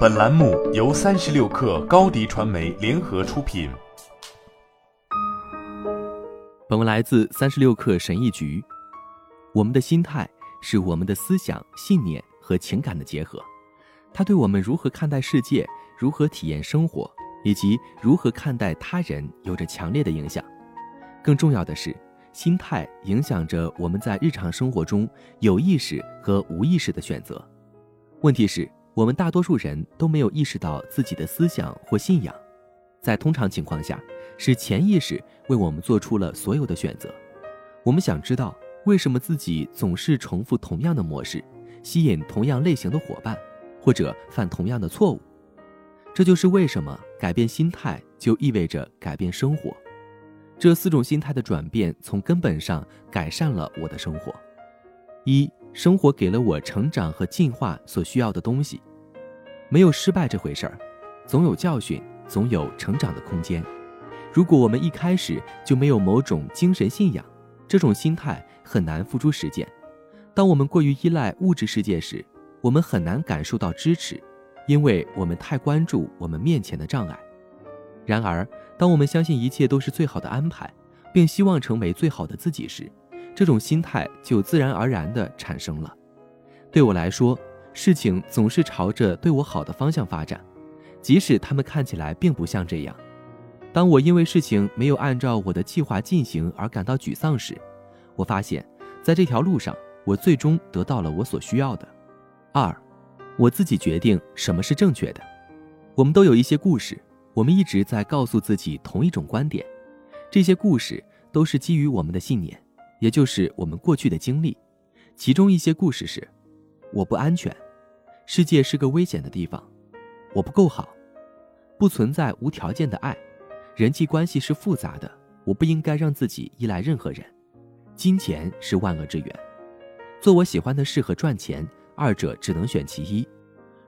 本栏目由三十六氪高低传媒联合出品。本文来自三十六氪神译局。我们的心态是我们的思想、信念和情感的结合，它对我们如何看待世界、如何体验生活以及如何看待他人有着强烈的影响。更重要的是，心态影响着我们在日常生活中有意识和无意识的选择。问题是，我们大多数人都没有意识到自己的思想或信仰，在通常情况下，是潜意识为我们做出了所有的选择。我们想知道。为什么自己总是重复同样的模式，吸引同样类型的伙伴，或者犯同样的错误？这就是为什么改变心态就意味着改变生活。这四种心态的转变，从根本上改善了我的生活。一、生活给了我成长和进化所需要的东西，没有失败这回事儿，总有教训，总有成长的空间。如果我们一开始就没有某种精神信仰，这种心态。很难付诸实践。当我们过于依赖物质世界时，我们很难感受到支持，因为我们太关注我们面前的障碍。然而，当我们相信一切都是最好的安排，并希望成为最好的自己时，这种心态就自然而然地产生了。对我来说，事情总是朝着对我好的方向发展，即使他们看起来并不像这样。当我因为事情没有按照我的计划进行而感到沮丧时，我发现，在这条路上，我最终得到了我所需要的。二，我自己决定什么是正确的。我们都有一些故事，我们一直在告诉自己同一种观点。这些故事都是基于我们的信念，也就是我们过去的经历。其中一些故事是：我不安全，世界是个危险的地方，我不够好，不存在无条件的爱，人际关系是复杂的，我不应该让自己依赖任何人。金钱是万恶之源，做我喜欢的事和赚钱，二者只能选其一。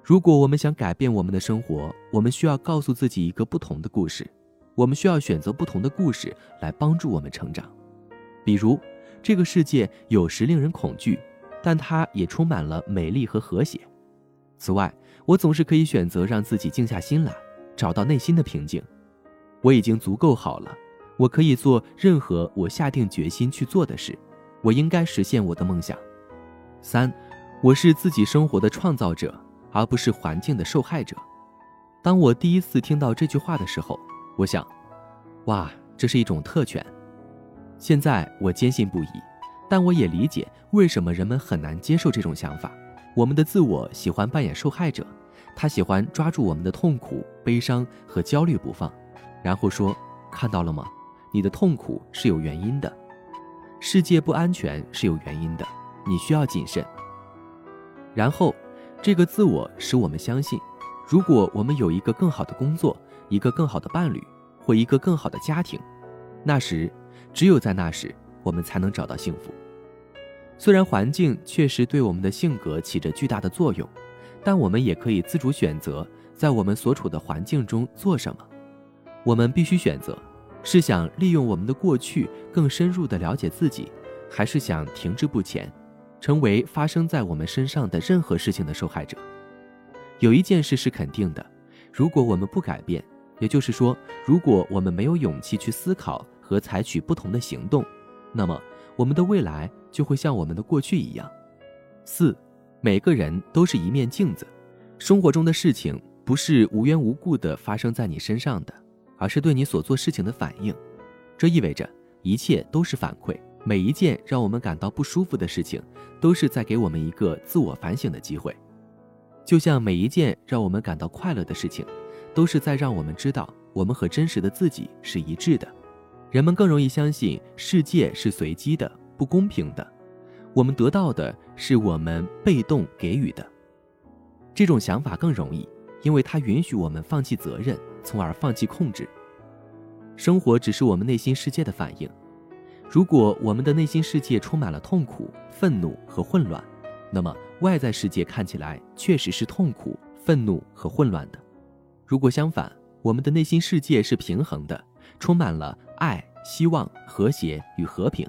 如果我们想改变我们的生活，我们需要告诉自己一个不同的故事，我们需要选择不同的故事来帮助我们成长。比如，这个世界有时令人恐惧，但它也充满了美丽和和谐。此外，我总是可以选择让自己静下心来，找到内心的平静。我已经足够好了。我可以做任何我下定决心去做的事，我应该实现我的梦想。三，我是自己生活的创造者，而不是环境的受害者。当我第一次听到这句话的时候，我想，哇，这是一种特权。现在我坚信不疑，但我也理解为什么人们很难接受这种想法。我们的自我喜欢扮演受害者，他喜欢抓住我们的痛苦、悲伤和焦虑不放，然后说：“看到了吗？”你的痛苦是有原因的，世界不安全是有原因的，你需要谨慎。然后，这个自我使我们相信，如果我们有一个更好的工作、一个更好的伴侣或一个更好的家庭，那时，只有在那时，我们才能找到幸福。虽然环境确实对我们的性格起着巨大的作用，但我们也可以自主选择在我们所处的环境中做什么。我们必须选择。是想利用我们的过去更深入的了解自己，还是想停滞不前，成为发生在我们身上的任何事情的受害者？有一件事是肯定的：如果我们不改变，也就是说，如果我们没有勇气去思考和采取不同的行动，那么我们的未来就会像我们的过去一样。四，每个人都是一面镜子，生活中的事情不是无缘无故的发生在你身上的。而是对你所做事情的反应，这意味着一切都是反馈。每一件让我们感到不舒服的事情，都是在给我们一个自我反省的机会。就像每一件让我们感到快乐的事情，都是在让我们知道我们和真实的自己是一致的。人们更容易相信世界是随机的、不公平的，我们得到的是我们被动给予的。这种想法更容易，因为它允许我们放弃责任。从而放弃控制。生活只是我们内心世界的反应。如果我们的内心世界充满了痛苦、愤怒和混乱，那么外在世界看起来确实是痛苦、愤怒和混乱的。如果相反，我们的内心世界是平衡的，充满了爱希望和谐与和平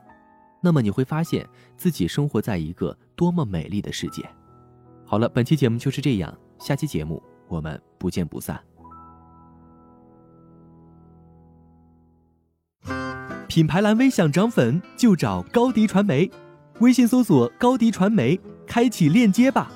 那么你会发现自己生活在一个多么美丽的世界。好了本期节目就是这样下期节目我们不见不散。品牌蓝 v 想涨粉就找高迪传媒微信搜索高迪传媒开启链接吧。